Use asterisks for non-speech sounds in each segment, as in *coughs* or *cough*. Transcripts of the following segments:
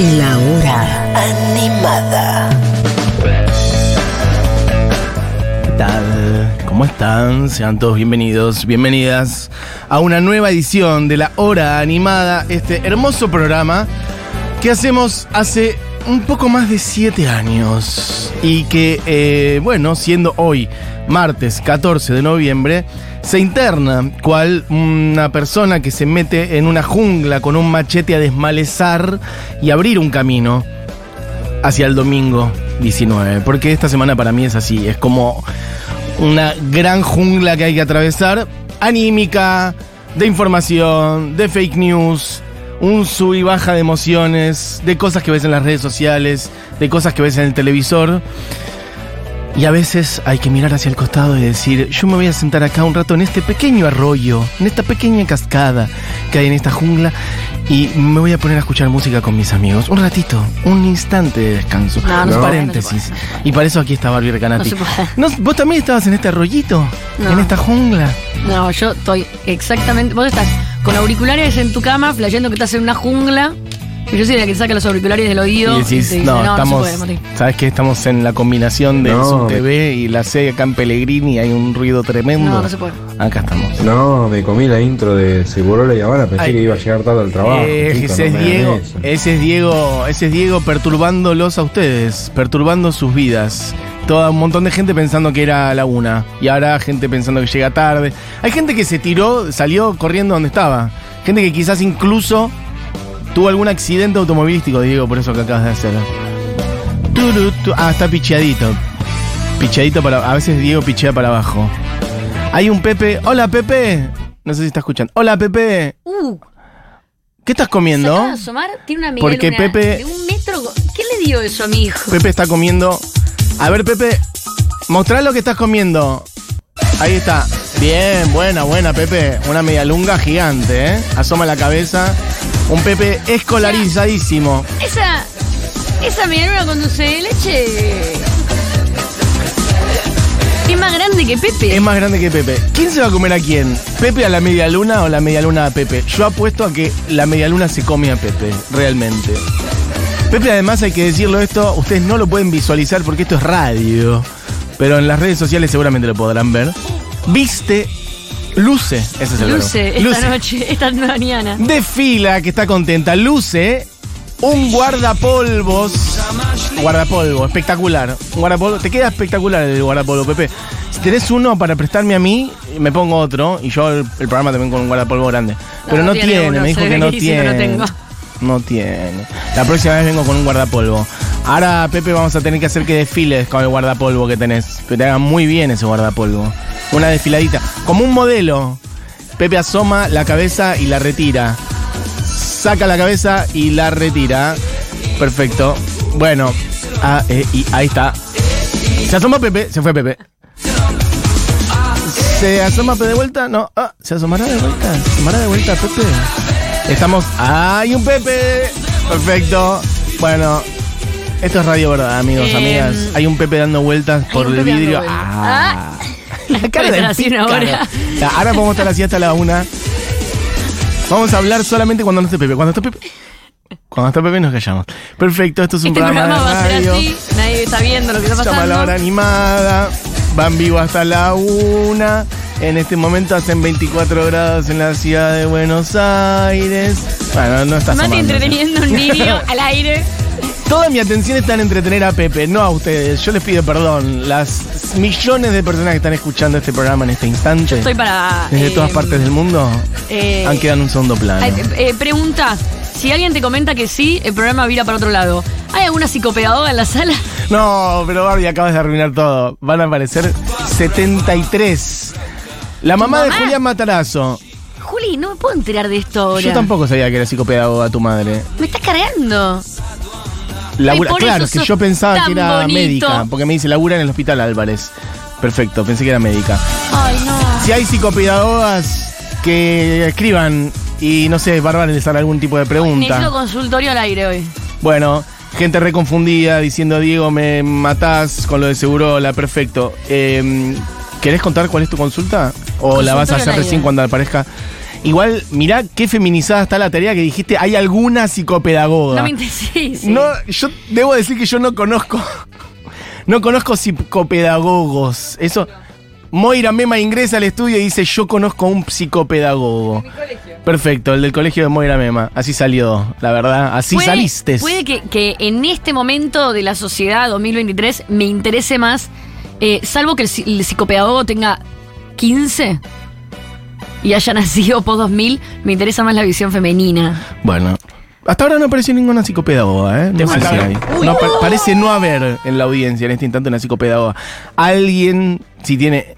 La hora animada. ¿Qué tal? ¿Cómo están? Sean todos bienvenidos, bienvenidas a una nueva edición de La Hora Animada, este hermoso programa que hacemos hace un poco más de siete años y que, eh, bueno, siendo hoy martes 14 de noviembre, se interna cual una persona que se mete en una jungla con un machete a desmalezar y abrir un camino hacia el domingo 19. Porque esta semana para mí es así, es como una gran jungla que hay que atravesar, anímica, de información, de fake news, un sub y baja de emociones, de cosas que ves en las redes sociales, de cosas que ves en el televisor. Y a veces hay que mirar hacia el costado y decir, yo me voy a sentar acá un rato en este pequeño arroyo, en esta pequeña cascada que hay en esta jungla y me voy a poner a escuchar música con mis amigos. Un ratito, un instante de descanso. No, no se un puede, paréntesis. Y para eso aquí está Barbie Recanati. No se puede. ¿No- ¿Vos también estabas en este arroyito? ¿En esta jungla? No, yo estoy exactamente. Vos estás con auriculares en tu cama, flasheando que estás en una jungla. Yo soy la que saca los auriculares del oído. Y decís, te dice, no, no, estamos. no se puede, Mati". ¿Sabes qué? Estamos en la combinación de No. TV y la serie acá en Pellegrini. Hay un ruido tremendo. No, no se puede. Acá estamos. No, me comí la intro de Segurola y Habana, pensé Ay. que iba a llegar tarde al trabajo. Eh, ese, no es Diego, ese es Diego, ese es Diego perturbándolos a ustedes, perturbando sus vidas. Todo un montón de gente pensando que era la una y ahora gente pensando que llega tarde. Hay gente que se tiró, salió corriendo donde estaba. Gente que quizás incluso tuvo algún accidente automovilístico, Diego, por eso que acabas de hacer. Ah, está picheadito. Picheadito para. A veces Diego pichea para abajo. Hay un Pepe. Hola Pepe. No sé si está escuchando. Hola Pepe. Uh, ¿Qué estás se comiendo? acaba de asomar, tiene una Miguel Porque una Pepe- de un metro. ¿Qué le dio eso a mi hijo? Pepe está comiendo. A ver, Pepe, mostrá lo que estás comiendo. Ahí está. Bien, buena, buena, Pepe. Una media lunga gigante, ¿eh? Asoma la cabeza. Un Pepe escolarizadísimo. Esa. Esa medialuna con dulce de leche. Es más grande que Pepe. Es más grande que Pepe. ¿Quién se va a comer a quién? ¿Pepe a la media luna o la media luna a Pepe? Yo apuesto a que la media luna se come a Pepe, realmente. Pepe, además, hay que decirlo esto, ustedes no lo pueden visualizar porque esto es radio. Pero en las redes sociales seguramente lo podrán ver. Viste, luce, ese es el verbo. Luce esta Luce. noche, esta mañana. Desfila, que está contenta. Luce un guardapolvos. Guardapolvo, espectacular. Un guardapolvo. Te queda espectacular el guardapolvo, Pepe. Si tenés uno para prestarme a mí, me pongo otro. Y yo el, el programa también con un guardapolvo grande. Pero no, no tiene tiene, uno, me dijo que no que no tiene. tengo. No tiene. La próxima vez vengo con un guardapolvo. Ahora, Pepe, vamos a tener que hacer que desfiles con el guardapolvo que tenés. Que te haga muy bien ese guardapolvo. Una desfiladita. Como un modelo. Pepe asoma la cabeza y la retira. Saca la cabeza y la retira. Perfecto. Bueno, ah, eh, y ahí está. Se asoma Pepe, se fue Pepe. ¿Se asoma Pepe de vuelta? No. Ah, ¿Se asomará de vuelta? ¿Se asomará de vuelta Pepe? Estamos. ¡Hay un Pepe! Perfecto. Bueno, esto es radio, ¿verdad, amigos, Eh, amigas? Hay un Pepe dando vueltas por el vidrio. vueltas. Ah. La cara así una hora. Ya, Ahora podemos estar así hasta la una. Vamos a hablar solamente cuando no esté Pepe. Cuando esté Pepe. Cuando está Pepe nos callamos. Perfecto, esto es un Este programa, programa va a de ser radio. así, nadie está viendo lo que está Se llama La Hora pasando. Animada. Van vivo hasta la una. En este momento hacen 24 grados en la ciudad de Buenos Aires. Bueno, no está Mati entreteniendo un niño *laughs* al aire. Toda mi atención está en entretener a Pepe, no a ustedes. Yo les pido perdón. Las millones de personas que están escuchando este programa en este instante, Estoy para. desde eh, todas partes del mundo, eh, han quedado en un segundo plano. eh, eh, pregunta: si alguien te comenta que sí, el programa vira para otro lado. ¿Hay alguna psicopedagoga en la sala? *laughs* No, pero Barbie, acabas de arruinar todo. Van a aparecer 73. La mamá, de? Julián Matarazo. Juli, no me puedo enterar de esto ahora. Yo tampoco sabía que era psicopedagoga tu madre. Me estás cargando. Labura- claro, es que yo pensaba que era bonito. médica, porque me dice labura en el hospital Álvarez. Perfecto, pensé que era médica. Ay, no. Si hay psicopedagogas que escriban y no sé, Bárbara les hará algún tipo de pregunta. Necesito consultorio al aire hoy. Bueno, gente reconfundida diciendo Diego, me matás con lo de Segurola, perfecto. Eh, ¿Querés contar cuál es tu consulta? ¿O la vas a hacer recién cuando aparezca? Igual, mirá qué feminizada está la tarea que dijiste. Hay alguna psicopedagoga. No me interesa. *laughs* Sí, sí. No, yo debo decir que yo no conozco. *laughs* No conozco psicopedagogos. Eso. Moira Mema ingresa al estudio y dice: Yo conozco un psicopedagogo. Perfecto, el del colegio de Moira Mema. Así salió, la verdad. Así Puede- saliste. Puede que, que en este momento de la sociedad 2023 me interese más, eh, salvo que el, el psicopedagogo tenga 15 y haya *laughs* nacido post 2000, me interesa más la visión femenina. Bueno. Hasta ahora no apareció ninguna psicopedagoga, ¿eh? No sé si hay. No, pa- parece no haber en la audiencia en este instante una psicopedagoga. Alguien, si tiene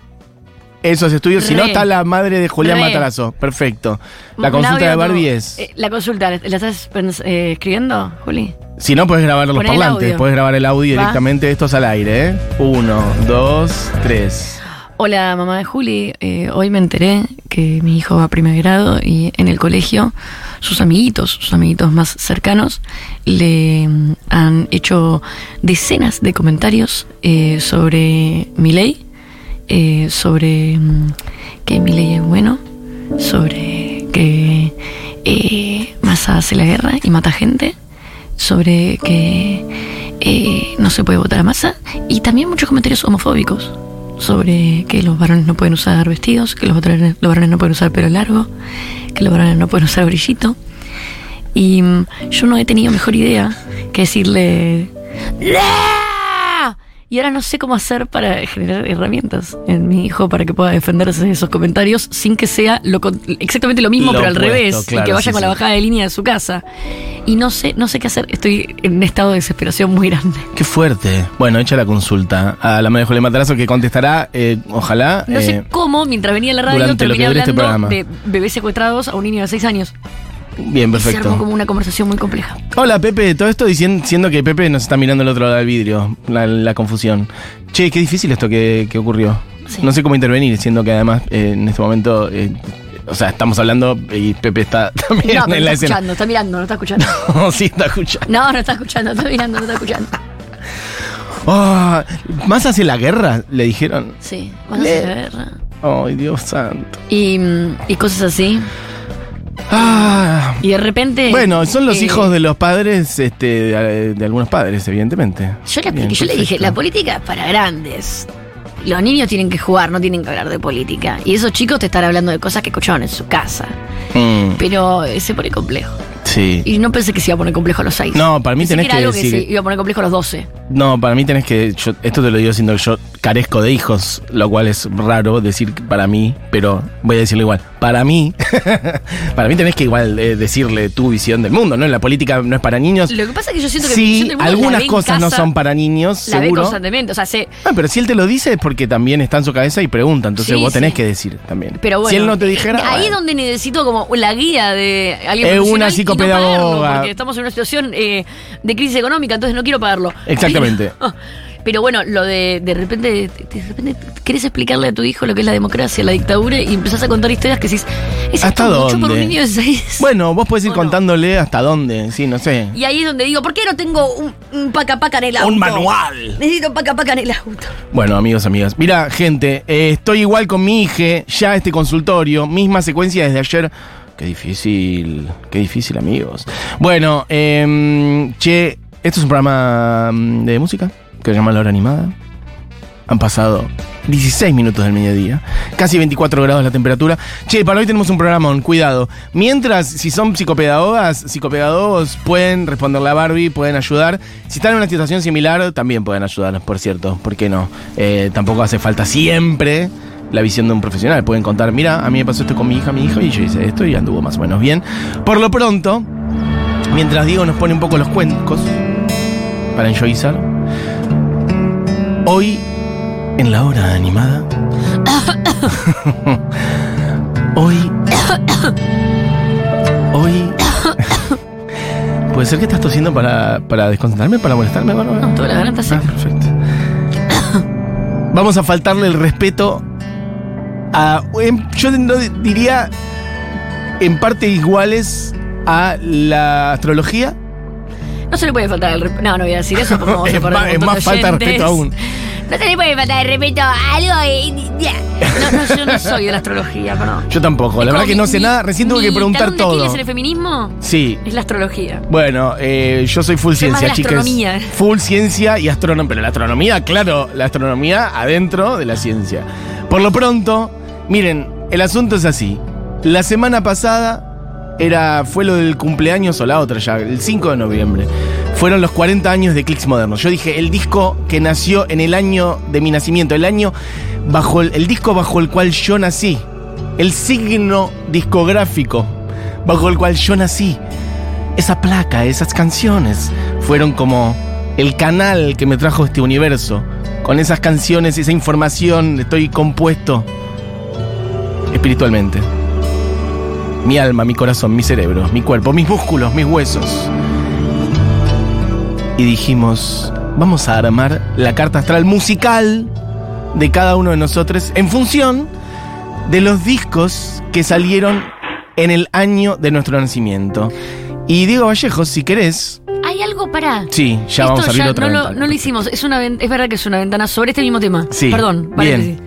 esos estudios, si no, está la madre de Julián Re. Matarazo. Perfecto. La consulta audio de Barbie como- es. eh, la consulta, ¿la estás eh, escribiendo, Juli? Si no, puedes grabar los Poné parlantes. Puedes grabar el audio Va. directamente. Esto es al aire, ¿eh? Uno, dos, tres. Hola, mamá de Juli. Eh, hoy me enteré que mi hijo va a primer grado y en el colegio sus amiguitos, sus amiguitos más cercanos, le mm, han hecho decenas de comentarios eh, sobre mi ley, eh, sobre mm, que mi ley es bueno, sobre que eh, Massa hace la guerra y mata gente, sobre que eh, no se puede votar a Massa y también muchos comentarios homofóbicos sobre que los varones no pueden usar vestidos, que los varones, los varones no pueden usar pelo largo, que los varones no pueden usar brillito. Y mm, yo no he tenido mejor idea que decirle... Y ahora no sé cómo hacer para generar herramientas en mi hijo para que pueda defenderse de esos comentarios sin que sea lo exactamente lo mismo, Lo pero al revés, y claro, que vaya sí, con la bajada de línea de su casa. Y no sé, no sé qué hacer. Estoy en un estado de desesperación muy grande. Qué fuerte. Bueno, echa la consulta a la madre de Julián Matarazo que contestará, eh, ojalá. No eh, sé cómo, mientras venía a la radio, terminé este hablando de bebés secuestrados a un niño de 6 años. Bien, Y se armó perfecto. como una conversación muy compleja. Hola Pepe, todo esto diciendo, siendo que Pepe nos está mirando al otro lado del vidrio, la, la confusión. Che, qué difícil esto que, que ocurrió. Sí. No sé cómo intervenir, siendo que además eh, en este momento, eh, o sea, estamos hablando y Pepe está *laughs* también No, en la está escena. escuchando, está mirando, no está escuchando. *laughs* No, sí, está escuchando. No, no está escuchando, está mirando, no está escuchando. Ah, ¿Más hace la guerra? Le dijeron. Sí, cuando se la guerra. Ay, Dios santo. Y, mm, y cosas así. Ah. Y de repente. Bueno, son los eh, hijos de los padres, este, de, de algunos padres, evidentemente. Yo Bien, expliqué, yo le dije, la política es para grandes. Los niños tienen que jugar, no tienen que hablar de política. Y esos chicos te están hablando de cosas que escucharon en su casa. Mm, Pero eh, se pone complejo. Sí. Y no pensé que se iba a poner complejo a los 6. No, para mí tenés que algo decir- que se iba a poner complejo a los 12. No, para mí tenés que. yo- esto te lo digo siendo que yo carezco de hijos, lo cual es raro decir para mí, pero voy a decirlo igual. Para mí, *laughs* para mí tenés que igual eh, decirle tu visión del mundo, ¿no? La política no es para niños. Lo que pasa es que yo siento que mi visión Sí, del mundo la algunas ve en cosas no casa, son para niños, La ve seguro. constantemente. O sea, Ah, pero si él te lo dice es porque también está en su cabeza y pregunta, entonces Sí, vos tenés sí. que decir también. Pero bueno, si él no te dijera. ahí es bueno. donde necesito como la guía de alguien Es profesional no pagarlo, porque estamos en una situación eh, de crisis económica, entonces no quiero pagarlo. Exactamente. Pero, *laughs* pero bueno, lo de de repente, de repente querés explicarle a tu hijo lo que es la democracia, la dictadura y empezás a contar historias que decís, ¿es ¿Hasta esto mucho por un niño de seis? *laughs* Bueno, vos podés ir contándole hasta dónde, sí, no sé. Y ahí es donde digo, ¿por qué no tengo un, un paca paca en el auto? Un manual. Necesito un paca paca en el auto. Bueno, amigos, amigas. Mira, gente, eh, estoy igual con mi hija, ya este consultorio, misma secuencia desde ayer. Qué difícil, qué difícil, amigos. Bueno, em, che, esto es un programa mm, de música que se llama La Hora Animada. Han pasado 16 minutos del mediodía, casi 24 grados la temperatura. Che, para hoy tenemos un programa, cuidado. Mientras, si son psicopedagogas, psicopedagogos pueden responderle a Barbie, pueden ayudar. Si están en una situación similar, también pueden ayudar, por cierto. ¿Por qué no? Eh, tampoco hace falta siempre la visión de un profesional. Pueden contar, mira, a mí me pasó esto con mi hija, mi hijo, y yo hice esto y anduvo más o menos bien. Por lo pronto, mientras Diego nos pone un poco los cuencos para enjoyizar, hoy en la hora animada. *coughs* hoy. *coughs* hoy. *coughs* ¿Puede ser que estás tosiendo para, para desconcentrarme, para molestarme, Bárbara? No, toda la garganta Ah, seca. perfecto. Vamos a faltarle el respeto a. em, Yo no diría en parte iguales a la astrología. No se le puede faltar el respeto. No, no voy a decir eso porque vamos a *laughs* Es más- es más falta de respeto aún. No se le puede faltar de respeto a algo. No, no, yo no soy de la astrología, perdón. Yo tampoco, la Es verdad como que no mi- sé nada, recién tuve mi que preguntar de todo. En el feminismo Sí. es la astrología. Bueno, eh, yo soy full Soy más de ciencia, la chicas. astronomía. Full ciencia y astronomía. Pero la astronomía, claro, la astronomía adentro de la ciencia. Por lo pronto, miren, el asunto es así. La semana pasada era, fue lo del cumpleaños o la otra ya, el 5 de noviembre. Fueron los 40 años de Clicks Modernos. Yo dije, el disco que nació en el año de mi nacimiento, el año bajo el, el disco bajo el cual yo nací. El signo discográfico bajo el cual yo nací esa placa, esas canciones, fueron como el canal que me trajo este universo. Con esas canciones, esa información, estoy compuesto espiritualmente. Mi alma, mi corazón, mi cerebro, mi cuerpo, mis músculos, mis huesos. Y dijimos, vamos a armar la carta astral musical de cada uno de nosotros en función de los discos que salieron en el año de nuestro nacimiento. Y Diego Vallejo, si querés, Hay algo para. sí, ya vamos a abrir otra no, lo, no lo hicimos. Es, una, es verdad que es una ventana sobre este mismo tema. Sí, Perdón, bien. paréntesis.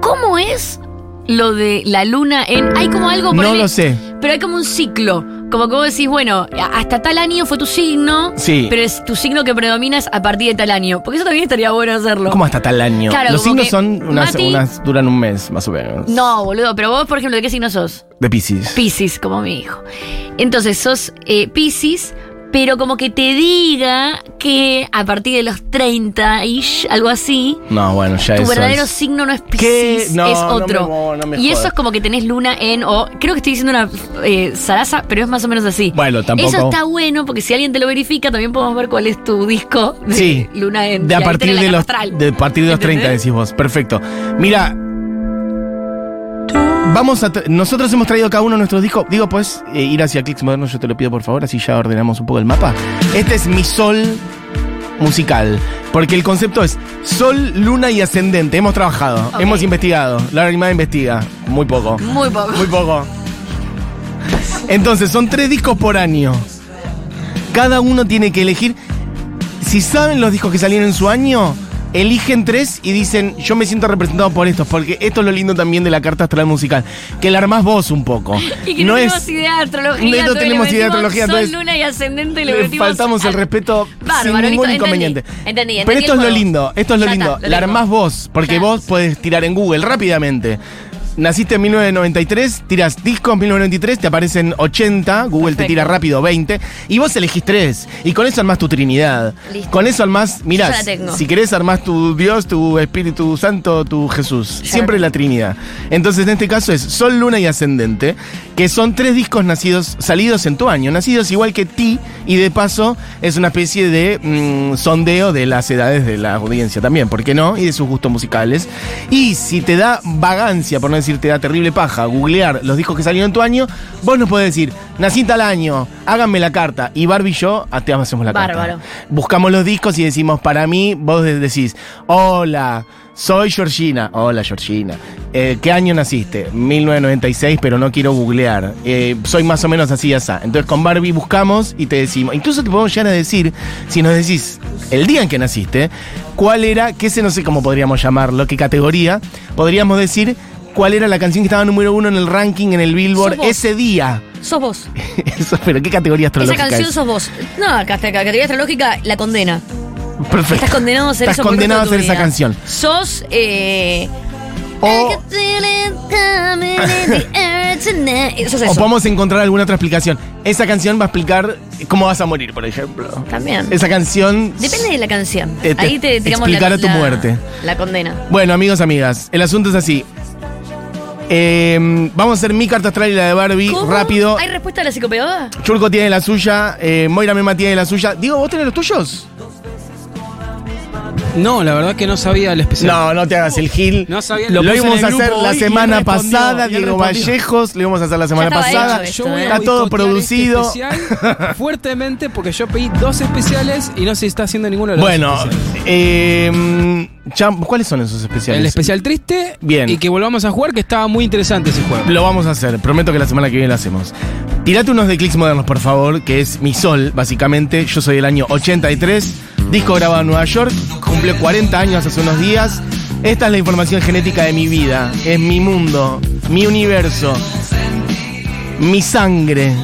¿Cómo es lo de la luna en. Hay como algo. No lo sé. Pero hay como un ciclo. Como que vos decís, bueno, hasta tal año fue tu signo. Sí. Pero es tu signo que predominas a partir de tal año. Porque eso también estaría bueno hacerlo. ¿Cómo hasta tal año? Claro, Los signos son unas, Mati- unas- duran un mes, más o menos. No, boludo. Pero vos, por ejemplo, ¿de qué signo sos? De Pisces. Piscis, como mi hijo. Entonces sos eh, Piscis, pero como que te diga que a partir de los 30 ish, algo así, No, bueno, ya tu verdadero es- signo no es No, es no me otro. mo- no me y eso es como que tenés luna en, o creo que estoy diciendo una eh, zaraza, pero es más o menos así. Bueno, tampoco- Eso está bueno porque si alguien te lo verifica, también podemos ver cuál es tu disco de Sí. luna en. De a partir de los de partir de los 30 ¿Entendés? decís vos. Perfecto. Mira, vamos a nosotros hemos traído cada uno nuestros discos. Digo, pues ir hacia Clicks Modernos, yo te lo pido por favor, así ya ordenamos un poco el mapa. Este es mi sol musical, porque el concepto es sol, luna y ascendente. Hemos trabajado, hemos investigado. La animada investiga, muy poco. Muy poco. Muy poco. Entonces, son tres discos por año. Cada uno tiene que elegir. Si saben los discos que salieron en su año, eligen tres y dicen, yo me siento representado por estos, porque esto es lo lindo también de la carta astral musical, que la armás vos un poco. *laughs* Y que no, tenemos idea de astrología. no le tenemos idea de astrología, Sol, luna y ascendente y le, faltamos el al- respeto Bárbaro, sin ningún entendí, inconveniente. entendí, entendí Pero el esto es lo lindo, esto es lo Ya lindo. está, lo la armás vos, porque Ya. vos podés tirar en Google rápidamente. Naciste en 1993, tiras discos 1993, te aparecen 80, Google te tira rápido 20, y vos elegís tres. Y con eso armás tu Trinidad. Listo. Con eso armás, mirá, si querés armás tu Dios, tu Espíritu Santo, tu Jesús. Siempre la Trinidad. Entonces en este caso es Sol, Luna y Ascendente, que son tres discos nacidos, salidos en tu año, nacidos igual que ti, y de paso es una especie de mm, sondeo de las edades de la audiencia también, ¿por qué no? Y de sus gustos musicales. Y si te da vagancia, por no decir te da terrible paja, googlear los discos que salieron en tu año, vos nos podés decir, nací tal año, háganme la carta, y Barbie y yo ah, te hacemos la Bárbaro. carta. Buscamos los discos y decimos, para mí, vos de- decís, hola, soy Georgina. Hola, Georgina. Eh, ¿Qué año naciste? 1996, pero no quiero googlear. Eh, soy más o menos así y así. Entonces con Barbie buscamos y te decimos, incluso te podemos llegar a decir, si nos decís el día en que naciste, cuál era, qué sé, no sé cómo podríamos llamarlo, qué categoría, podríamos decir cuál era la canción que estaba número uno en el ranking, en el Billboard, ese día. Sos vos. *laughs* Eso, pero ¿qué categoría Esa astrológica canción es? sos vos. No, está, categoría astrológica la condena. Perfecto. Estás condenado a ser Estás eso condenado a hacer tu esa canción. Sos. Eh, O- O podemos encontrar alguna otra explicación. Esa canción va a explicar cómo vas a morir, por ejemplo. También. Esa canción. Depende de la canción. Eh, te- Ahí te tiramos la, explicará tu la- muerte. La condena. Bueno, amigos, amigas, el asunto es así. Eh, vamos a hacer mi carta astral y la de Barbie ¿Cómo? rápido. ¿Hay respuesta a la psicopedagoga? Churco tiene la suya, eh, Moira Mema tiene la suya. Digo, ¿vos tenés los tuyos? No, la verdad que no sabía el especial. No, no te hagas el gil. No sabía- Lo, lo íbamos a hacer la semana pasada, Diego. Vallejos, lo íbamos a hacer la semana pasada. hecho Yo voy a Está todo producido. Este especial fuertemente porque yo pedí dos especiales y no se está haciendo ninguno de los Bueno, eh, ¿cuáles son esos especiales? El especial triste Bien. y que volvamos a jugar, que estaba muy interesante ese juego. Lo vamos a hacer, prometo que la semana que viene lo hacemos. Tirate unos de clics modernos, por favor, que es mi sol, básicamente. Yo soy del año 83. Disco grabado en Nueva York, cumple 40 años hace unos días. Esta es la información genética de mi vida, es mi mundo, mi universo, mi sangre,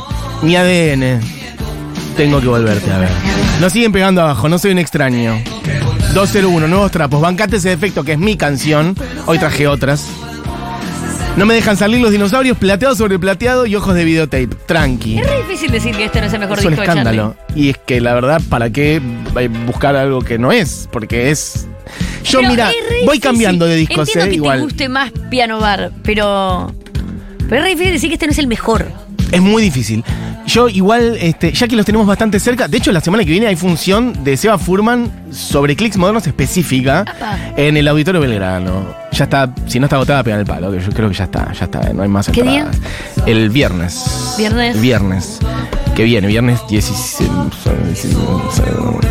mi ADN. Tengo que volverte a ver. Nos siguen pegando abajo, no soy un extraño. 201, nuevos trapos. Bancate ese defecto que es mi canción. Hoy traje otras. No me dejan salir los dinosaurios, plateado sobre plateado y ojos de videotape. Tranqui. Es re difícil decir que este no es el mejor Es un disco de escándalo. Y es que la verdad, ¿para qué buscar algo que no es? Porque es. Yo, Pero mira, voy cambiando de discos, Entiendo eh, que igual. te guste más Piano Bar, pero. Pero es re difícil decir que este no es el mejor. Es muy difícil. Yo igual, este, ya que los tenemos bastante cerca, de hecho la semana que viene hay función de Seba Furman sobre clics modernos específica Apa. en el Auditorio Belgrano. Ya está, si no está agotada, pegan el palo, que yo creo que ya está, ya está, no hay más ¿Qué entradas. El viernes. Viernes. Viernes. Que viene, viernes 16.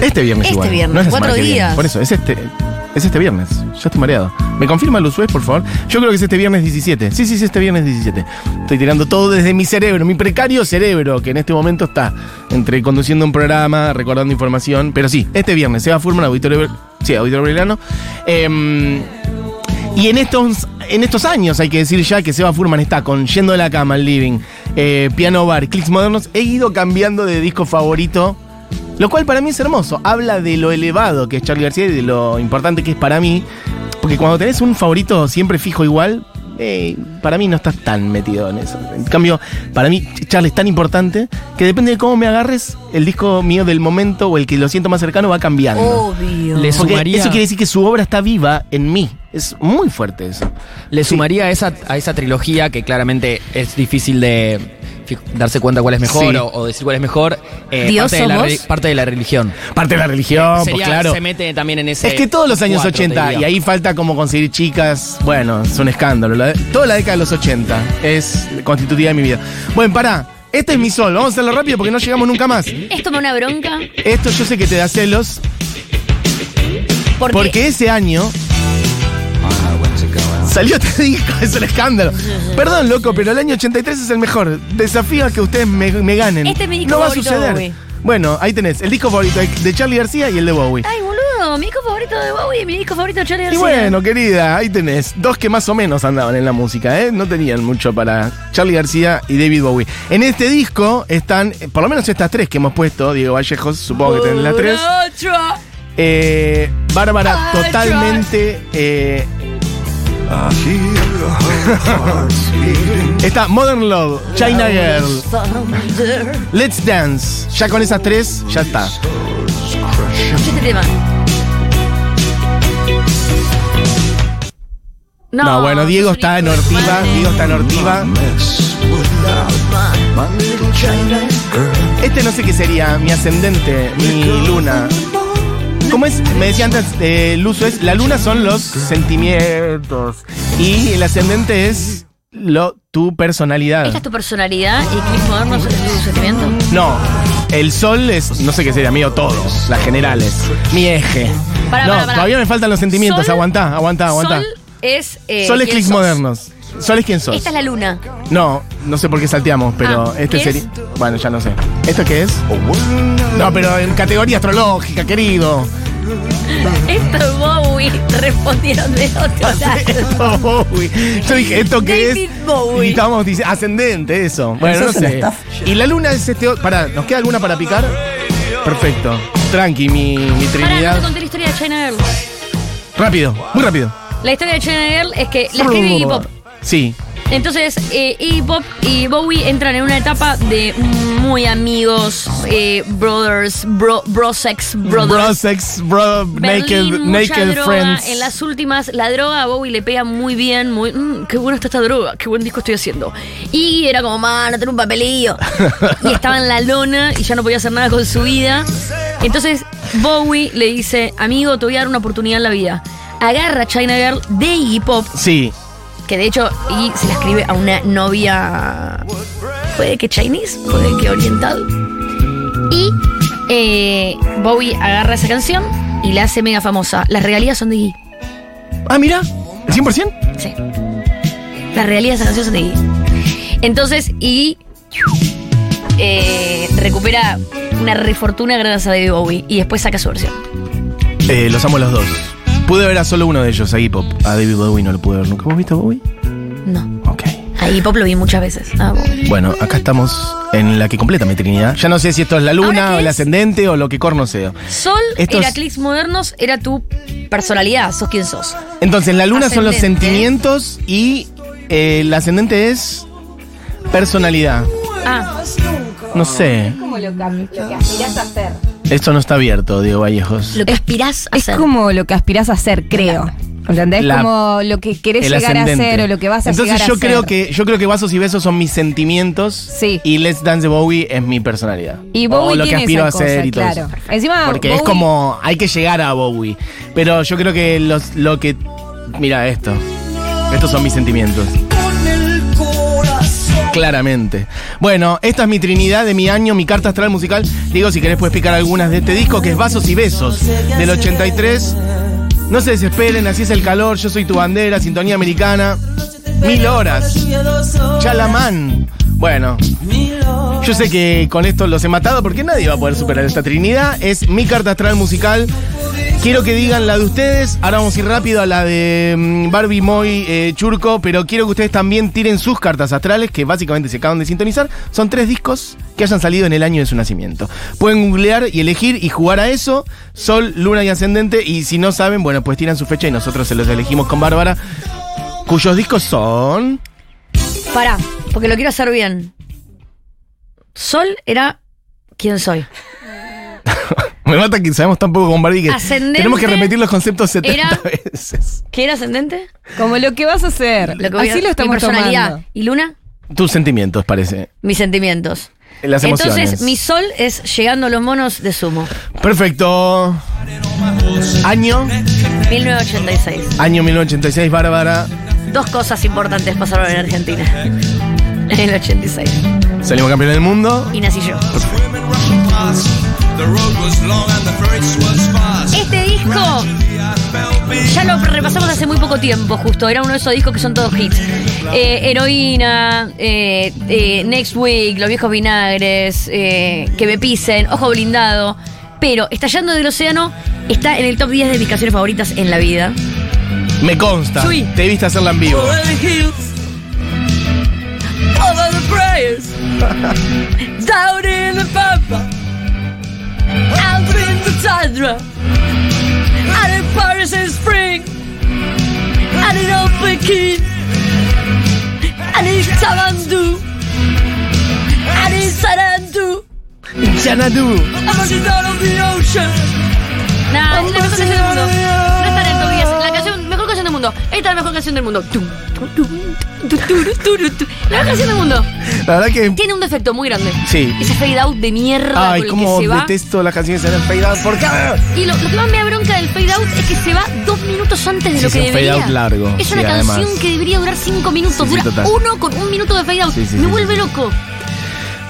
Este viernes Este igual. viernes, no es la cuatro días. Por eso, es este. Es este viernes. Ya estoy mareado. ¿Me confirma Luz Suez, por favor? Yo creo que es este viernes 17. Sí, sí, sí, este viernes 17. Estoy tirando todo desde mi cerebro, mi precario cerebro, que en este momento está entre conduciendo un programa, recordando información. Pero sí, este viernes se va a formar Auditorio, sí, Auditorio Belgrano. Em, y en estos, en estos años, hay que decir ya que Seba Furman está con Yendo de la Cama al Living, eh, Piano Bar, Clicks Modernos, he ido cambiando de disco favorito, lo cual para mí es hermoso. Habla de lo elevado que es Charlie García y de lo importante que es para mí, porque cuando tenés un favorito siempre fijo igual, eh, para mí no estás tan metido en eso. En cambio, para mí Charlie es tan importante que depende de cómo me agarres, el disco mío del momento o el que lo siento más cercano va cambiando. Obvio. Le sumaría- eso quiere decir que su obra está viva en mí. Es muy fuerte eso. Le Sí. sumaría a esa, a esa trilogía que claramente es difícil de darse cuenta cuál es mejor Sí. o, o decir cuál es mejor. eh, Dios parte, de la, parte de la religión. Parte de la religión, pues claro. Se mete también en ese. Es que todos los años cuatro, te 80, diría. y ahí falta como conseguir chicas, bueno, es un escándalo. La- toda la década de los 80 es constitutiva de mi vida. Bueno, pará, este es mi sol, vamos a hacerlo rápido porque no llegamos nunca más. Esto me da una bronca. Esto yo sé que te da celos, Porque, porque ese año salió *laughs* este disco, es un escándalo. *laughs* Perdón, loco, pero el año 83 es el mejor. Desafío a que ustedes me, me ganen. Este es mi disco no va a favorito de suceder. Bowie. Bueno, ahí tenés el disco favorito de Charlie García y el de Bowie. Ay, boludo, mi disco favorito de Bowie y mi disco favorito de Charlie Y García. bueno, querida, ahí tenés. Dos que más o menos andaban en la música, ¿eh? No tenían mucho para Charlie García y David Bowie. En este disco están, por lo menos estas tres que hemos puesto, Diego Vallejos, supongo que tenés las tres. Eh, Bárbara totalmente... eh, está Modern Love, China Girl. Let's Dance. Ya con esas tres, ya está. Este tema. No, bueno, Diego está en Ortiva. Diego está en Ortiva. Este no sé qué sería, mi ascendente, mi luna. ¿Cómo es? Me decía antes, eh, el uso es, la luna son los sentimientos y el ascendente es lo, tu personalidad. Esta es tu personalidad y Click Moderno es tu sentimiento. No, el sol es, no sé qué sería, mío todo, las generales, mi eje. Pará, no, pará, pará. todavía me faltan los sentimientos, Sol- aguantá, aguantá, aguantá. Sol es. Eh, Sol es quién clics sos. modernos. Sol es quién sos. Esta es la luna. No, no sé por qué salteamos, pero Ah, este ¿qué sería. es? Bueno, ya no sé. ¿Esto qué es? No, pero en categoría astrológica, querido. Esto es Bowie. Respondieron de otro *laughs* lado. Esto, Bowie. Yo dije, ¿esto qué David es? Bowie. Y estábamos diciendo, ascendente, eso. Bueno, no sé. Y la luna es este. o- Pará, ¿nos queda alguna para picar? Perfecto. Tranqui, mi, mi Pará, no te trinidad. conté la historia de China Girl. Rápido, muy rápido. La historia de China Girl es que la escribe Iggy Pop. Sí. Entonces, eh, Iggy Pop y Bowie entran en una etapa de muy amigos, eh, brothers, bro, bro sex brothers. Bro, sex, bro, naked, Berlín, mucha naked droga. friends. En las últimas, la droga a Bowie le pega muy bien, muy. "Mm, qué buena está esta droga, qué buen disco estoy haciendo. Y era como, mano, tener un papelillo. *laughs* y estaba en la lona y ya no podía hacer nada con su vida. Entonces, Bowie le dice, amigo, te voy a dar una oportunidad en la vida. Agarra China Girl de Iggy Pop, Sí. Que de hecho Iggy se la escribe a una novia. Puede que Chinese, puede que oriental. Y eh, Bowie agarra esa canción y la hace mega famosa. Las regalías son de Iggy. Ah, mira, ¿el 100%? Sí. Las regalías de esa canción son de Iggy. Entonces, Iggy eh, recupera una refortuna gracias a David Bowie y después saca su versión. Eh, los amo los dos. Pude ver a solo uno de ellos, a Hip Hop. A David Bowie no lo pude ver nunca. ¿Hemos visto a Bowie? No. Ok. Ahí Pop lo vi muchas veces. Ah, Bowie. Bueno, acá estamos en la que completa mi trinidad. Ya no sé si esto es la ¿Ahora luna o el es? ascendente o lo que corno sea. Sol, Estos- era clics modernos, era tu personalidad, sos quien sos. Entonces, la luna son los sentimientos y eh, el ascendente es personalidad. Ah, No sé. que, lo que aspirás a hacer. Esto no está abierto, Diego Vallejos. lo que aspirás a Es ser. como lo que aspirás a hacer, creo. ¿Entendés? La- como lo que querés llegar ascendente. a hacer o lo que vas a Entonces llegar yo a creo ser. que yo creo que Vasos y Besos son mis sentimientos Sí. y Let's Dance de Bowie es mi personalidad. Y o Bowie lo que aspiro esa a hacer cosa, y todo claro. eso. Encima, Porque es como hay que llegar a Bowie, pero yo creo que los lo que mira esto. Estos son mis sentimientos. Claramente. Bueno, esta es mi trinidad de mi año, mi carta astral musical. Digo, si querés puedes picar algunas de este disco, que es Vasos y Besos, del 83. No se desesperen, así es el calor, yo soy tu bandera, sintonía americana. Mil horas. Chalamán. Bueno, yo sé que con esto los he matado porque nadie va a poder superar esta trinidad. Es mi carta astral musical. Quiero que digan la de ustedes. Ahora vamos a ir rápido a la de mm, Barbie Moy eh, Churco. Pero quiero que ustedes también tiren sus cartas astrales, que básicamente se acaban de sintonizar. Son tres discos que hayan salido en el año de su nacimiento. Pueden googlear y elegir y jugar a eso. Sol, Luna y Ascendente. Y si no saben, bueno, pues tiran su fecha y nosotros se los elegimos con Bárbara. Cuyos discos son. Pará, porque lo quiero hacer bien. Sol era quien soy. Me mata que sabemos tan poco con Barbie que Ascendente tenemos que repetir los conceptos 70 era- veces. ¿Qué era ascendente? Como lo que vas a hacer. Lo que voy a- Así lo mi estamos personalidad. tomando. ¿Y Luna? Tus sentimientos, parece. Mis sentimientos. Las emociones. Entonces, mi sol es llegando a los monos de sumo. Perfecto. Año, 1986. año 1986, Bárbara. Dos cosas importantes pasaron en Argentina. En el 86. Salimos campeón del mundo. Y nací yo. Este disco ya lo repasamos hace muy poco tiempo, justo. Era uno de esos discos que son todos hits. Eh, Heroína, eh, eh, Next Week, Los Viejos Vinagres, eh, Que me pisen, Ojo Blindado. Pero Estallando del Océano está en el top 10 de mis canciones favoritas en la vida. Me consta. Chuy. Te viste hacerla en vivo. Over the prayers, *laughs* down in the pampa, out in the tundra, and in Paris in spring, and in Pekin, and in Tamandu, and in Sarandu, Xanadu. I'm on the dawn of the ocean. Nah, es la mejor canción del mundo. No está en el top 10. La canción, del mundo. Esta es la mejor canción del mundo. La mejor canción del mundo. La verdad que. Tiene un defecto muy grande. Sí. Ese fade out de mierda Ay, con el cómo que se va. detesto las canciones en el fade out. ¿Por qué? Y lo, lo que más me da bronca del fade out es que se va dos minutos antes de Sí, lo es que un fade debería. out largo, Es sí, una canción además. que debería durar cinco minutos. Sí, Dura uno con un minuto de fade out. Me vuelve loco.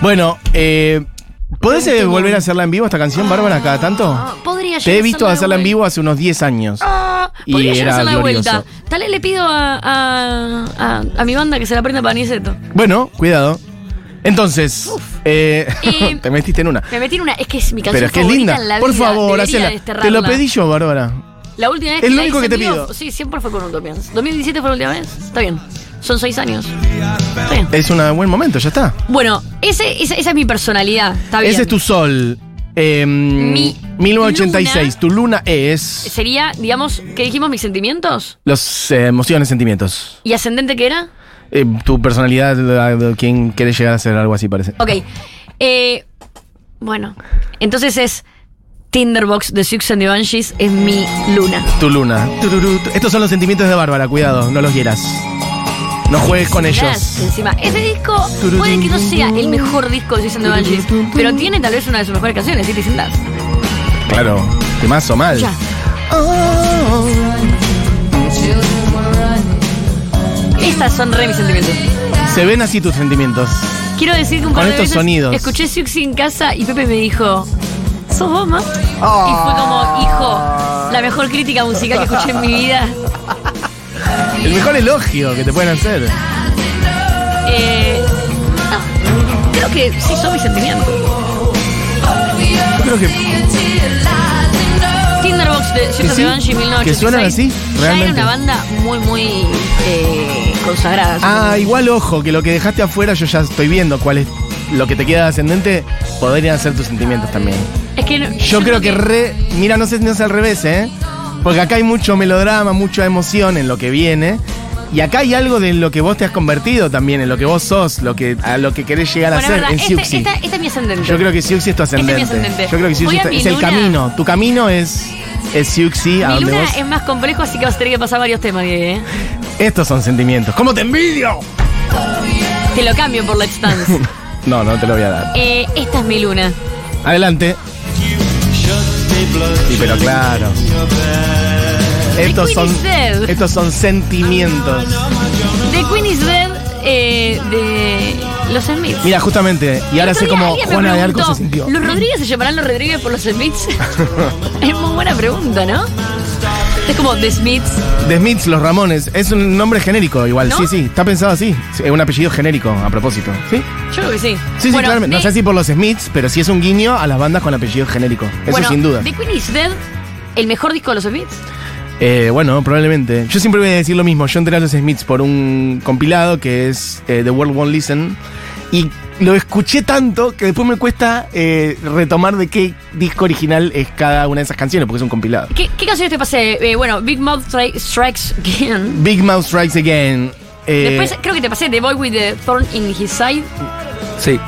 Bueno, eh, ¿podés eh, volver a hacerla en vivo esta canción, Bárbara, cada tanto? Ah, podría Te he visto hacerla en vivo hace unos 10 años. Y podría a era hacerla de vuelta. glorioso. Tal vez le pido a, a, a, a mi banda que se la prenda para Niceto. Bueno, cuidado. Entonces, eh, Y- *laughs* te metiste en una. Me metí en una. Es que es mi canción Pero es que es linda. en la Por vida. favor, hacela. Te lo pedí yo, Bárbara. La última vez Es lo la único que te pido. Sí, siempre fue con Utopians. 2017 fue la última vez. Está bien. Son seis años. Está bien. Es un buen momento, ya está. Bueno, ese, esa, esa es mi personalidad. Está bien. Ese es tu sol. Eh, Mi 1986. luna- Tu luna es. Sería, digamos, ¿qué dijimos? Mis sentimientos. Los eh, emociones, sentimientos. ¿Y ascendente qué era? Eh, tu personalidad, la- quién querés llegar a ser, algo así parece. Ok. Eh, bueno, entonces es Tinderbox de Six and the Banshees es mi luna. Tu luna. Estos son los sentimientos de Bárbara, cuidado, no los quieras. No juegues con ellos. Encima, ese disco puede que no sea el mejor disco de the Banshees, pero tiene tal vez una de sus mejores canciones, ¿sí? Sin That. Claro, que más o mal. Ya. Estas son re mis sentimientos. Se ven así tus sentimientos. Quiero decir que un Con par de estos veces sonidos. escuché Siuxi en casa y Pepe me dijo, ¿sos vos, ma? Y fue como, hijo, la mejor crítica musical que escuché en mi vida. *laughs* El mejor elogio que te pueden hacer. Eh, creo que sí son mis sentimientos. Yo creo que Tinderbox de System sí? Down, 1986. ¿Que suenan así? Ya Realmente. era una banda muy, muy eh, consagrada. Ah, igual ojo, que lo que dejaste afuera yo ya estoy viendo cuál es lo que te queda de ascendente, podrían ser tus sentimientos también. Es que no- Yo creo que re. Mira, no sé si no es al revés, ¿eh? Porque acá hay mucho melodrama, mucha emoción en lo que viene. Y acá hay algo de lo que vos te has convertido también, en lo que vos sos, lo que, a lo que querés llegar Bueno, a ser verdad, en este, Siuxi. esta, esta es mi ascendente. Yo creo que Siuxi es tu ascendente. Este es mi ascendente. Yo creo que Siuxi a es, el camino. Tu camino es, es Siuxi, a Mi donde luna vos. es más complejo, así que vas a tener que pasar varios temas, Diego. ¿eh? Estos son sentimientos. ¿Cómo te envidio? Te lo cambio por Let's *laughs* Dance. No, no te lo voy a dar. Eh, esta es mi luna. Adelante. Sí, pero claro. Estos son, estos son sentimientos. The Queen is Dead eh, de los Smiths. Mira, justamente, y ahora sé cómo Juana de Arco se sintió. ¿Los Rodríguez se llamarán los Rodríguez por los Smiths? *laughs* es muy buena pregunta, ¿no? Es como The Smiths. The Smiths, los Ramones, es un nombre genérico igual, ¿No? sí, sí, está pensado así. Sí, Es un apellido genérico, a propósito. ¿Sí? Yo creo que sí. Sí, sí, Bueno, claramente. No sé si por los Smiths, pero sí es un guiño a las bandas con apellido genérico. Eso bueno, sin duda. The Queen is Dead, el mejor disco de los Smiths. Eh, bueno, probablemente. Yo siempre voy a decir lo mismo. Yo entré a los Smiths por un compilado que es eh, The World Won't Listen. Y lo escuché tanto que después me cuesta eh, retomar de qué disco original es cada una de esas canciones, porque es un compilado. ¿Qué, qué canciones te pasé? Eh, bueno, Big Mouth Stri- Strikes Again. Big Mouth Strikes Again. eh, Después creo que te pasé The Boy with the Thorn in His Side. Sí.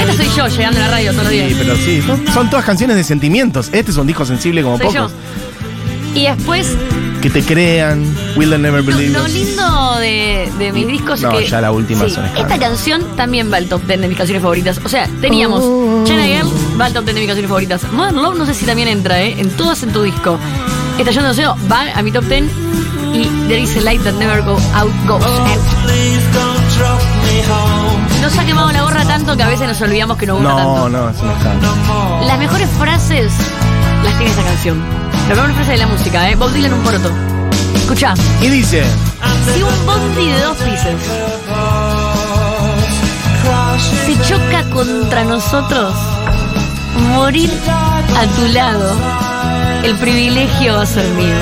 Esta soy yo llegando a la radio todos los días. sí, pero sí, son, son todas canciones de sentimientos. Este es un disco sensible como soy pocos. yo. Y después, Que te crean, Will They Never lo, Believe lo lindo de, de mis discos No, es que. ya la última sí, son Esta canción también va al top 10 de mis canciones favoritas. O sea, teníamos Oh. China Girl, va al top 10 de mis canciones favoritas. Modern Love, no sé si también entra, ¿eh? En todas en tu disco. Esta yo no sé, va a mi top 10. Y There is a light that never go out, goes out. Nos ha quemado la gorra tanto que a veces nos olvidamos que nos gusta No, tanto. no, es un escándalo. Las mejores frases las tiene esta canción. Las mejores frases de la música, ¿eh? Bob Dylan un poroto. Escucha, Y dice, si un bondi de dos pisos se choca contra nosotros, morir a tu lado, el privilegio va a ser mío.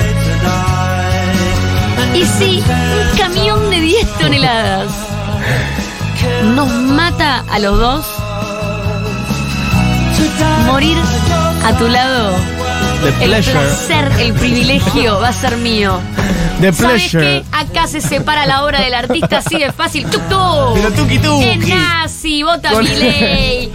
Y si un camión de 10 toneladas nos mata a los dos, morir a tu lado, The el Pleasure. placer, el privilegio va a ser mío. The ¿Sabes Pleasure. qué? Acá se separa la obra del artista así de fácil. ¡Tuc, tuc! Pero tuki tuki. Es nazi, vota Con- mi ley.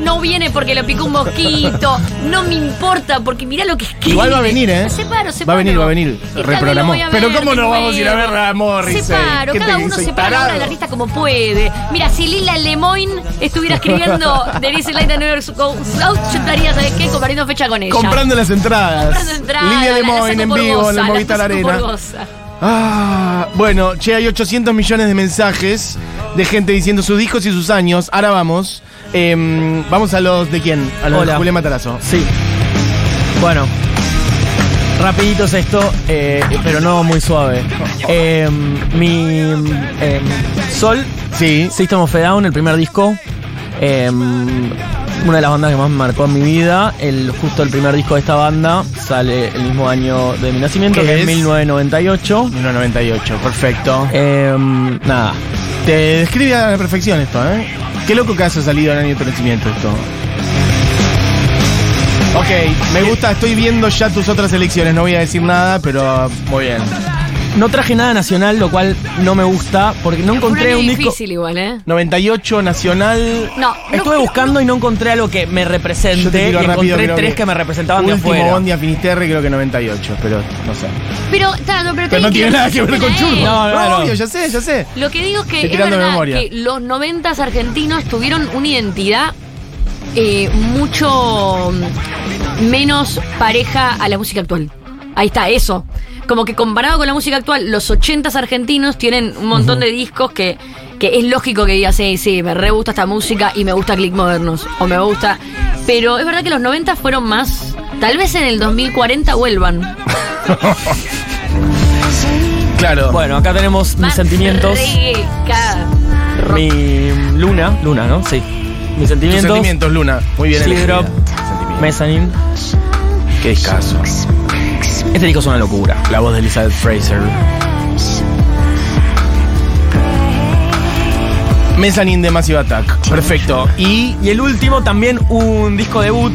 no viene porque lo picó un mosquito. No me importa porque mirá lo que escribe. Igual va a venir, ¿eh? Separo, separo. Va a venir, va a venir. Y tal vez Reprogramó. lo voy a Pero ver ¿cómo de no vamos a ir a nuevo. ver a Morrissey? Separo, ¿Qué cada uno separa la obra del artista como puede. Mira, si Lila Lemoyne estuviera escribiendo There is light that never goes out, yo estaría, ¿sabes qué? Compartiendo fecha con ella. Comprando las entradas. Comprando entradas, Lidia la- la Lemoyne saco en por vivo goza, en la Movistar saco por Arena. goza. Ah, bueno, che, hay 800 millones de mensajes de gente diciendo sus discos y sus años. Ahora vamos. Em, vamos a los de quién? A los de. Julián Matarazo. Sí. Bueno. Rapiditos esto, eh, pero no muy suave. Eh, mi eh, Sol, Sí. System of a Down, el primer disco. Una de las bandas que más me marcó en mi vida. El, justo el primer disco de esta banda sale el mismo año de mi nacimiento, ¿Qué que es es? 1998. 1.98, perfecto. Eh, nada. Te describe a la perfección esto, ¿eh? Qué loco que haya salido en el año de nacimiento esto. Ok, me gusta, estoy viendo ya tus otras elecciones, no voy a decir nada, pero muy bien. No traje nada nacional, lo cual no me gusta, porque no encontré un disco. difícil igual, ¿eh? 98 Nacional. No, Estuve no, buscando y no encontré algo que me Yo te represente. tiro Y rápido, encontré creo tres que, me representaban de Último afuera. Bondi a Finisterre, creo que 98, pero no sé. Pero, claro, pero, te Pero no tiene nada que ver con. Churro. No, no, no. obvio, ya sé, ya sé. Lo que digo es que Estoy es tirando verdad memoria. que los noventas argentinos tuvieron una identidad eh, mucho mm, menos pareja a la música actual. Ahí está, eso. Como que comparado con la música actual, los ochentas argentinos tienen un montón de discos que, que es lógico que digas, sí, sí, me re gusta esta música y me gusta Click Modernos, o me gusta. Pero es verdad que los 90 fueron más. Tal vez en el 2040 vuelvan. *laughs* Claro. Bueno, acá tenemos mis Más sentimientos. rock. Mi Luna, Luna, ¿no? Sí. Mis Tus sentimientos. sentimientos, Luna. Muy bien Sleep elegida. Mezzanine. Qué discazo. Este disco es una locura. La voz de Elizabeth Fraser. Mezzanine de Massive Attack. Perfecto. Y Y el último también un disco debut.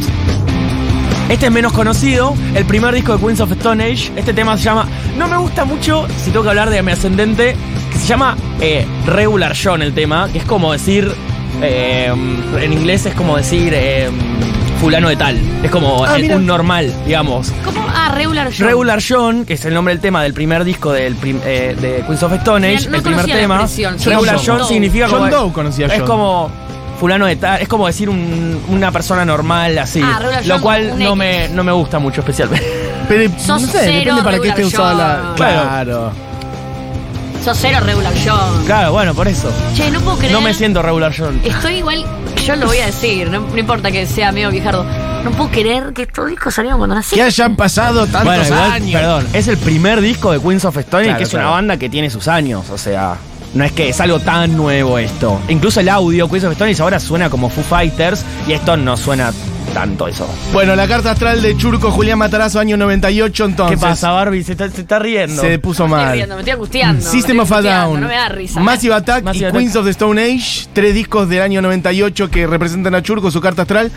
Este es menos conocido, el primer disco de Queens of Stone Age. Este tema se llama. No me gusta mucho si tengo que hablar de mi ascendente, que se llama eh, Regular John el tema, que es como decir. eh, en inglés es como decir. eh, fulano de tal. Es como Ah, eh, mira. un normal, digamos. ¿Cómo? Ah, regular John. Regular John, que es el nombre del tema del primer disco del prim- eh, de Queens of Stone Age, Mira, no el primer tema. expresión. Regular. John Doe. significa John como. Doe conocía a Es John. como fulano de tal, es como decir un- una persona normal así. Ah, regular lo John, cual un no me, no me gusta mucho especialmente. Pero, Sos no sé, cero depende para qué esté usada la. John. Claro. Sos cero regular John. claro, bueno, por eso. Che, no puedo creer. No me siento regular John. Estoy igual, yo lo voy a decir, no, no importa que sea medio viejardo. No puedo creer que estos discos salieron cuando nací. Que hayan pasado tantos Bueno, igual, años. perdón, es el primer disco de Queens of Stone Claro, que es claro. una banda que tiene sus años, o sea, no es que es algo tan nuevo esto. Incluso el audio Queens of Stone Age ahora suena como Foo Fighters y esto no suena tanto eso. Bueno, la carta astral de Churco Julián Matarazo, año 98, entonces. ¿Qué pasa, Barbie? Se está, se está riendo. Se puso Me estoy mal. riendo, me estoy angustiando. System of a Down, No me da risa. Massive Attack Massive y Attack. Queens of the Stone Age, tres discos del año 98 que representan a Churco, su carta astral.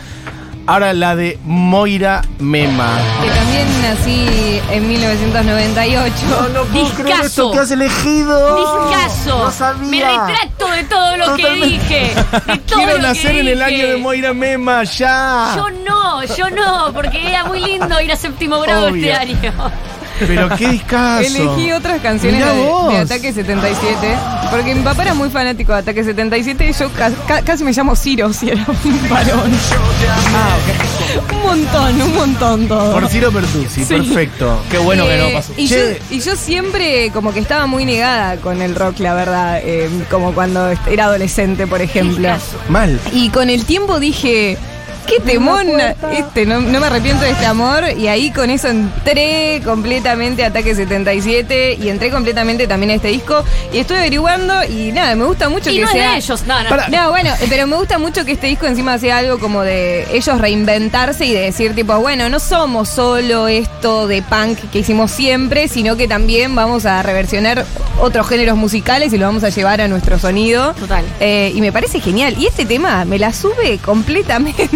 Ahora la de Moira Mema. Que también nací en 1998. Discaso. has elegido. Discaso. Me retracto de todo lo que dije. De *laughs* todo Quiero lo que nacer en el año de Moira Mema, ya. Yo no, yo no, porque era muy lindo ir a séptimo grado Obvio. este año. Pero qué discazo. Elegí otras canciones de, Ataque 77. Porque mi papá era muy fanático de Ataque 77 y yo ca- ca- casi me llamo Ciro si era un varón. Un montón, un montón todo. Por Ciro Pertusi, Sí. perfecto. Qué bueno que Eh, no pasó. Y yo, y yo siempre como que estaba muy negada con el rock, la verdad. eh, como cuando era adolescente, por ejemplo. Mal. Y con el tiempo dije, qué temón, este, no, no me arrepiento de este amor. Y ahí con eso entré completamente a Ataque 77 y entré completamente también a este disco. Y estuve averiguando y nada, me gusta mucho Y que no es sea... de ellos, no, no. Para- No, bueno, eh, pero me gusta mucho que este disco encima sea algo como de ellos reinventarse y de decir tipo, bueno, no somos solo esto de punk que hicimos siempre, sino que también vamos a reversionar otros géneros musicales y lo vamos a llevar a nuestro sonido. Total. Eh, y me parece genial. Y este tema me la sube completamente.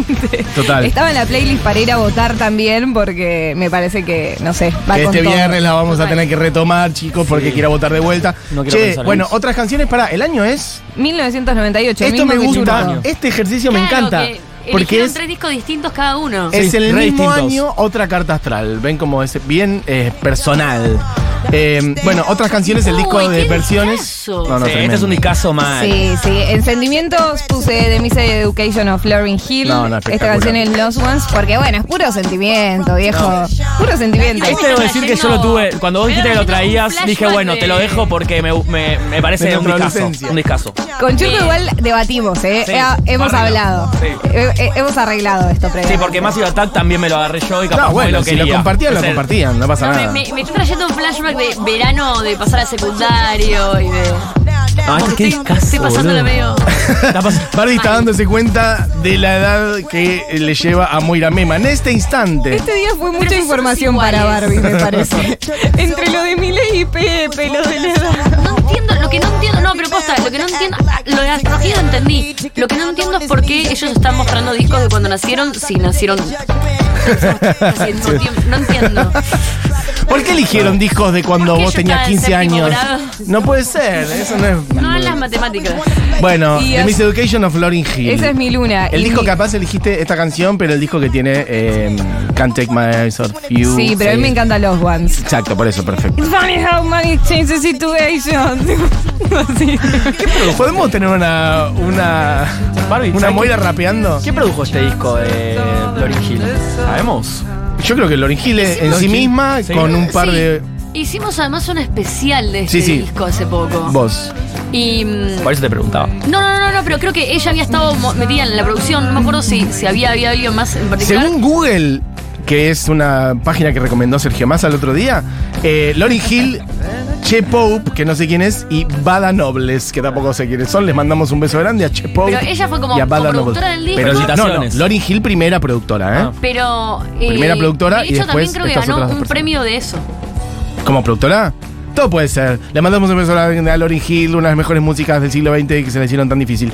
Total. Estaba en la playlist para ir a votar también porque me parece que, no sé, va con Este todo. viernes la vamos a tener que retomar, chicos, porque quiero votar de vuelta. No quiero che, pensar bueno, eso. otras canciones para el año es. 1998. el Esto me gusta, este ejercicio me encanta. que Porque es, tres discos distintos cada uno. es Sí, el mismo distintos. año otra carta astral. Ven como es bien eh, personal. Eh, bueno, otras canciones, el disco Uy, de qué versiones. discazo. No, no, Sí, este es un discazo mal. Sí, sí. En sentimientos puse The Missile Education of Lauryn Hill. No, no, Esta espectacular. canción es Lost Ones, porque bueno, es puro sentimiento, viejo. Puro sentimiento. Este debo decir que yo lo tuve, cuando vos dijiste que lo traías, dije, bueno, de- te lo dejo porque me, me, me parece De un nuestra discazo. adolescencia. Un discazo. Con Churco Bien. igual debatimos, ¿eh? Sí, Eh, hemos arreglado. hablado. Sí. Eh, eh, hemos arreglado esto Sí, previamente. porque Massive Attack también me lo agarré yo y capaz No, no bueno, lo si quería. lo compartían, lo Es el- compartían, no pasa No, me, nada. me, me está trayendo un flashback de verano, de pasar al secundario y de. Como qué discazo, Estoy pasándola boludo. medio. Barbie está dándose cuenta de la edad que le lleva a Moira Mema. En este instante. Este día fue mucha información para. Barbie, me parece. *laughs* Entre lo de Miley y Pepe, lo de la edad. Entiendo, lo que no entiendo, no, pero posta, lo que no entiendo, lo de astrología lo entendí. Lo que no entiendo es por qué ellos están mostrando discos de cuando nacieron si nacieron. *laughs* No entiendo. ¿Por qué eligieron discos de cuando ¿Por qué vos tenías estaba en 15 séptimo años? grado? No puede ser, eso no es. No en las matemáticas. Bueno, The Miss Education of Lauryn Hill. Esa es mi luna. El Y disco mi- capaz elegiste esta canción, pero el disco que tiene eh, Can't Take My Eyes Off You. Sí, pero a mí me encantan los ones. Exacto, por eso, perfecto. It's funny how money changes *laughs* ¿Podemos tener una. una. Barbie, una ¿sabes Moira qué- rapeando? ¿Quién produjo este disco de Lauryn Hill? ¿Sabemos? Yo creo que Lauryn Hill es en sí misma, Sí. con un par Sí. de. Hicimos además un especial de este Sí, sí. disco hace poco. Vos. Y. mm, Por eso te preguntaba. No, no, no, no, pero creo que ella había estado metida en la producción. No me acuerdo si, si había, había alguien más en particular. Según Google, que es una página que recomendó Sergio Massa el otro día, eh, Lauryn Hill Che Pope, que no sé quién es, y Bada Nobles, que tampoco sé quiénes son. Les mandamos un beso grande a Che Pope. Pero ella fue como y a Bada coproductora Nobles. del disco. Pero no, no. Lauryn Hill, primera productora, ¿eh? Ah. Pero. eh, Primera productora de y hecho, después también creo que ganó un personas. premio de eso. Como productora. Todo puede ser. Le mandamos un beso a, la- a Lauryn Hill, una de las mejores músicas del siglo XX que se le hicieron tan difícil.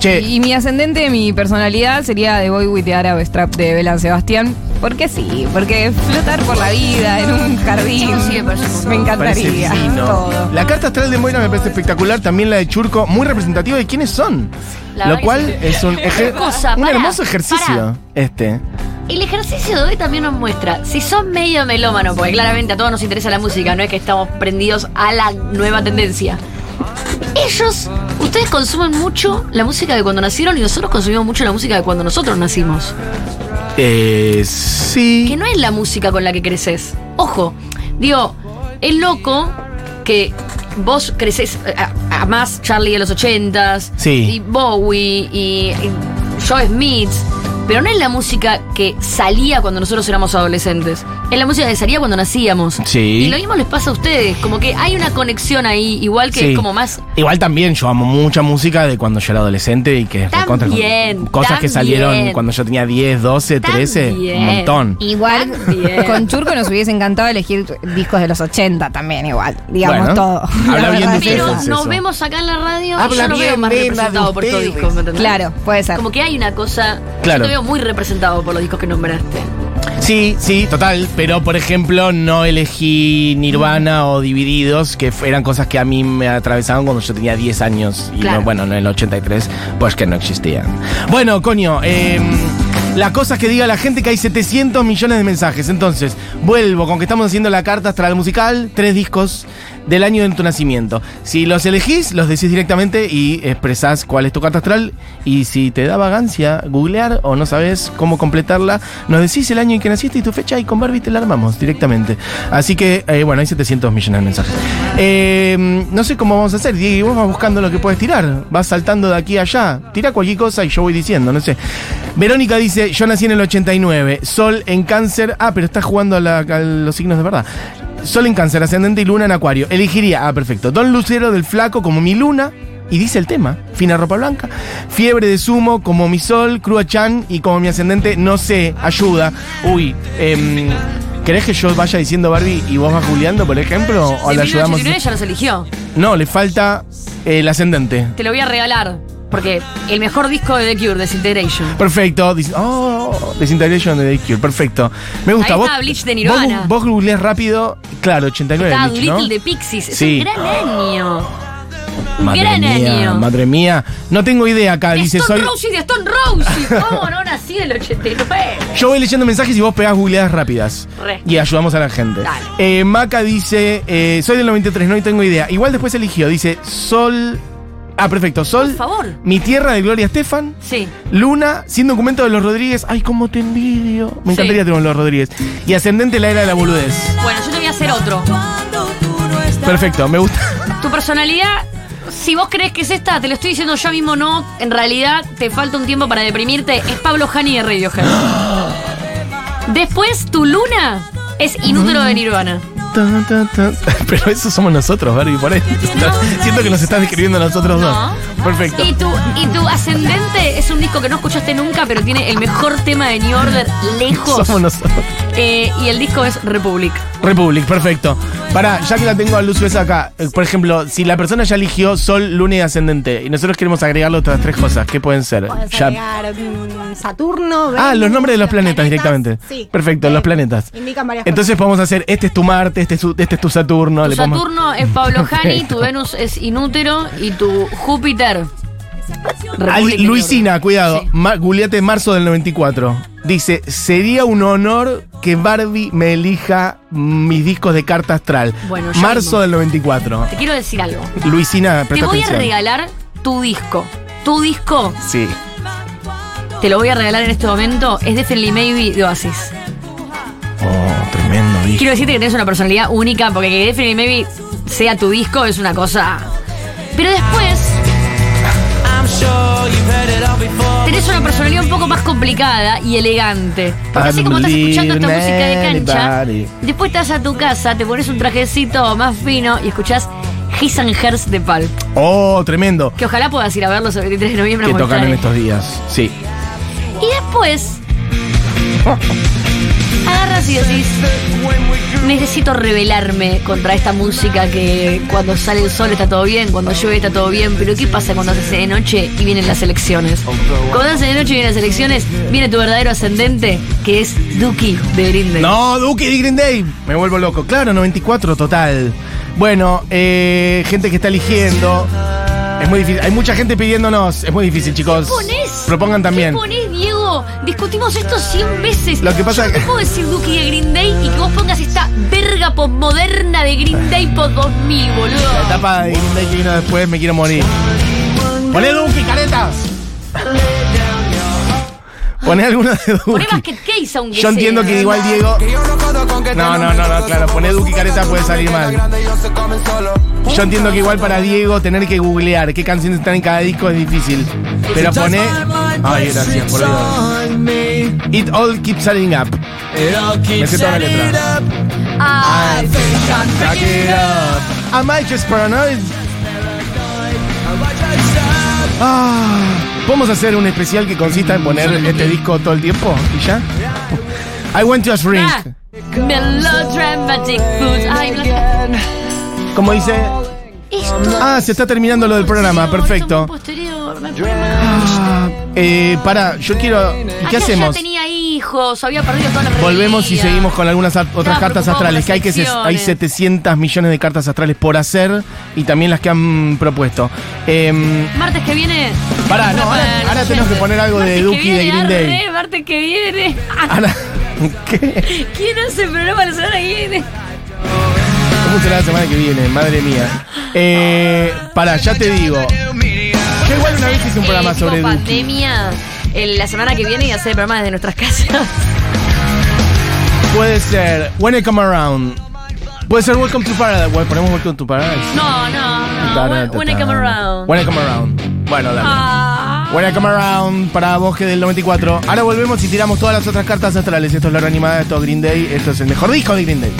Che, Y mi ascendente, mi personalidad sería The Boy with the Arab Strap de Belán Sebastián. Porque sí, porque flotar por la vida en un jardín. Sí, me encantaría. divino. Todo. La carta astral de Moira me parece espectacular. También la de Churco, muy representativa de quiénes son. La Lo cual sí. es un, ejer- Cosa, un hermoso ejercicio. Este. El ejercicio de hoy también nos muestra, si sos medio melómano, porque claramente a todos nos interesa la música, no es que estamos prendidos a la nueva tendencia. Ellos, ustedes consumen mucho la música de cuando nacieron y nosotros consumimos mucho la música de cuando nosotros nacimos. Eh, sí. Que no es la música con la que creces. Ojo, digo, es loco que vos creces, eh, a, a más Charlie de los ochentas, Sí. y Bowie, y, y Joe Smith, pero no es la música que salía cuando nosotros éramos adolescentes. Es la música que salía cuando nacíamos. Sí. Y lo mismo les pasa a ustedes, como que hay una conexión ahí, igual que Sí. es como más... Igual también yo amo mucha música de cuando yo era adolescente y que recontra- También, cosas que salieron cuando yo tenía 10, 12, 13, También. un montón. Igual También. con Churco nos hubiese encantado elegir discos de los 80 también, igual. Digamos Bueno, todo. habla La bien de Pero nos vemos acá en la radio y Habla yo no veo más representado por estos discos, ¿me entendés? Claro, puede ser. Como que hay una cosa. Claro. Yo te veo muy representado por los discos que nombraste. Sí, sí, total. Pero por ejemplo, no elegí Nirvana o Divididos, que eran cosas que a mí me atravesaban cuando yo tenía 10 años. Y Claro. no, bueno, en el 83, pues que no existían. Bueno, coño, eh, la cosa es que diga la gente que hay 700 millones de mensajes. Entonces, vuelvo con que estamos haciendo la carta astral musical, tres discos del año de tu nacimiento. Si los elegís, los decís directamente y expresás cuál es tu carta astral. Y si te da vagancia googlear o no sabes cómo completarla, nos decís el año en que naciste y tu fecha y con Barbie te la armamos directamente. Así que, eh, bueno, hay 700 millones de mensajes. Eh, no sé cómo vamos a hacer, Diego, vos vas buscando lo que puedes tirar. Vas saltando de aquí a allá. Tira cualquier cosa y yo voy diciendo, no sé. Verónica dice, yo nací en el 89, Sol en cáncer. Ah, pero está jugando a, a los signos de verdad. Sol en cáncer, ascendente y luna en acuario. Elegiría, ah, perfecto, Don Lucero del Flaco como mi luna. Y dice el tema, fina ropa blanca. Fiebre de sumo como mi sol, Crua Chan y como mi ascendente, no sé, ayuda. Uy, em, ¿querés que yo vaya diciendo Barbie y vos vas juliando, por ejemplo? ¿O De le ayudamos? 1989 ya los eligió. No, le falta eh, el ascendente. Te lo voy a regalar. Porque el mejor disco de The Cure, Disintegration. Perfecto. Dis- Oh, Disintegration de The Cure. Perfecto. Me gusta. Ahí vos, está Bleach de Nirvana. Vos, vos googleás rápido. Claro, 89 Está Bleach, ¿no? Little de Pixies. Es Sí. un gran año. Un Madre gran mía, año. madre mía. No tengo idea acá. De Dice, Stone soy. Roses, de Stone Roses. ¿Cómo no nací del 89? Yo voy leyendo mensajes y vos pegás googleadas rápidas. Re. Y ayudamos a la gente. Dale. Eh, Maca dice, eh, soy del 93, no tengo idea. Igual después eligió, dice, Sol... Ah, perfecto. Sol, Por favor. mi tierra de Gloria Estefan. Sí. Luna, sin documento de los Rodríguez. Ay, cómo te envidio. Me Sí. encantaría tener los Rodríguez. Y ascendente la era de la boludez. Bueno, yo te voy a hacer otro. Perfecto, me gusta. Tu personalidad, si vos crees que es esta, te lo estoy diciendo yo mismo, no. En realidad, te falta un tiempo para deprimirte. Es Pablo Hani de Radiohead. *gasps* Después, tu luna es Inútero de Nirvana. *laughs* Pero eso somos nosotros, Barbie, por ahí. Siento que nos estás describiendo a nosotros No. dos. Perfecto. Y tu, y tu ascendente es un disco que no escuchaste nunca, pero tiene el mejor tema de New Order lejos. Somos nosotros. Eh, y el disco es Republic. Republic, perfecto. Pará, ya que la tengo a luz esa acá. eh, Por ejemplo, si la persona ya eligió Sol, Luna y Ascendente, y nosotros queremos agregarle otras tres cosas, ¿qué pueden ser? Ya- mm, Saturno. Ah, los nombres de los planetas, directamente. Sí. Perfecto, los planetas. Indican varias Entonces podemos hacer, este es tu Marte, este es, tu- este es tu Saturno. Tu le podemos- Saturno es Pablo *laughs* Hani, tu Venus es Inútero y tu Júpiter. Ay, de Luisina, cuidado. Sí. Ma- marzo del 94. Dice, sería un honor que Barbie me elija mis discos de carta astral. Bueno, ya marzo del 94. Te quiero decir algo. Luisina, Te presta voy a regalar tu disco. Tu disco, Sí. te lo voy a regalar en este momento, es Definitely Maybe de Oasis. Oh, tremendo disco. Quiero decirte que tenés una personalidad única, porque que Definitely Maybe sea tu disco es una cosa. Pero después, Tenés una personalidad un poco más complicada y elegante. Porque así como estás escuchando esta música de cancha, después estás a tu casa, te pones un trajecito más fino y escuchás His and Hers de Pulp. Oh, tremendo. Que ojalá puedas ir a verlos el 23 de noviembre. Que tocan en estos días. Sí. Y después *laughs* agarras y decís, necesito rebelarme contra esta música que cuando sale el sol está todo bien, cuando llueve está todo bien, pero ¿qué pasa cuando se hace de noche y vienen las elecciones? Cuando se hace de noche y vienen las elecciones, viene tu verdadero ascendente, que es Dookie de Green Day. No, Duque de Green Day. Me vuelvo loco. Claro, 94 total. Bueno, eh, gente que está eligiendo. Es muy difícil. Hay mucha gente pidiéndonos. Es muy difícil, chicos. ¿Qué ponés? Propongan también. ¿Qué ponés, Diego? Discutimos esto 100 veces. Lo que pasa Yo no que- puedo decir Dookie de Green Day y que vos pongas esta verga postmoderna de Green Day por 2000, boludo. La etapa de Green Day que vino después, me quiero morir. Poné Duque, caretas. Poné alguna de Poné Duque. Basket Case aunque Yo entiendo sea. que igual Diego. No, no, no, no, claro. Poné y careta puede salir mal. Yo entiendo que igual para Diego tener que googlear qué canciones están en cada disco es difícil. Pero poné. Ay, gracias, por Dios. It all keeps adding up. Me sé toda la letra. Ah, Back it up. Am I just paranoid? Ah, ¿Podemos hacer un especial que consista en poner este disco todo el tiempo? ¿Y ya? I went to a shrink. ah, Melodramatic Food. Ay, no- Como dice. Esto. Ah, se está terminando lo del programa, perfecto. Ah, eh, para, yo quiero. ¿Y qué hacemos? Ya tenía hijos, había perdido toda la Volvemos y seguimos con algunas otras cartas astrales. Que hay, que se- hay elecciones. 700 millones de cartas astrales por hacer y también las que han propuesto. Em, Martes que viene. Pará, no, ahora- Para ahora tenemos que poner algo de Martes Duki de Green Day. arre, martes que viene. *laughs* ahora- ¿Qué? ¿Quién hace el programa la semana que viene? ¿Cómo será la semana que viene? Madre mía. Eh, para, ya te digo. Yo igual una vez hice un programa Eh, sobre Duki. El- la semana que viene y hacer el programa desde nuestras casas. Puede ser When I Come Around. Puede ser Welcome to Paradise. Bueno, ponemos Welcome to Paradise. No, no, no. When, when I come around. When I Come Around. Bueno, dale. Ah. When I Come Around para Bosque del 94. Ahora volvemos y tiramos todas las otras cartas astrales. Esto es la hora animada, esto es Green Day. Esto es el mejor disco de Green Day.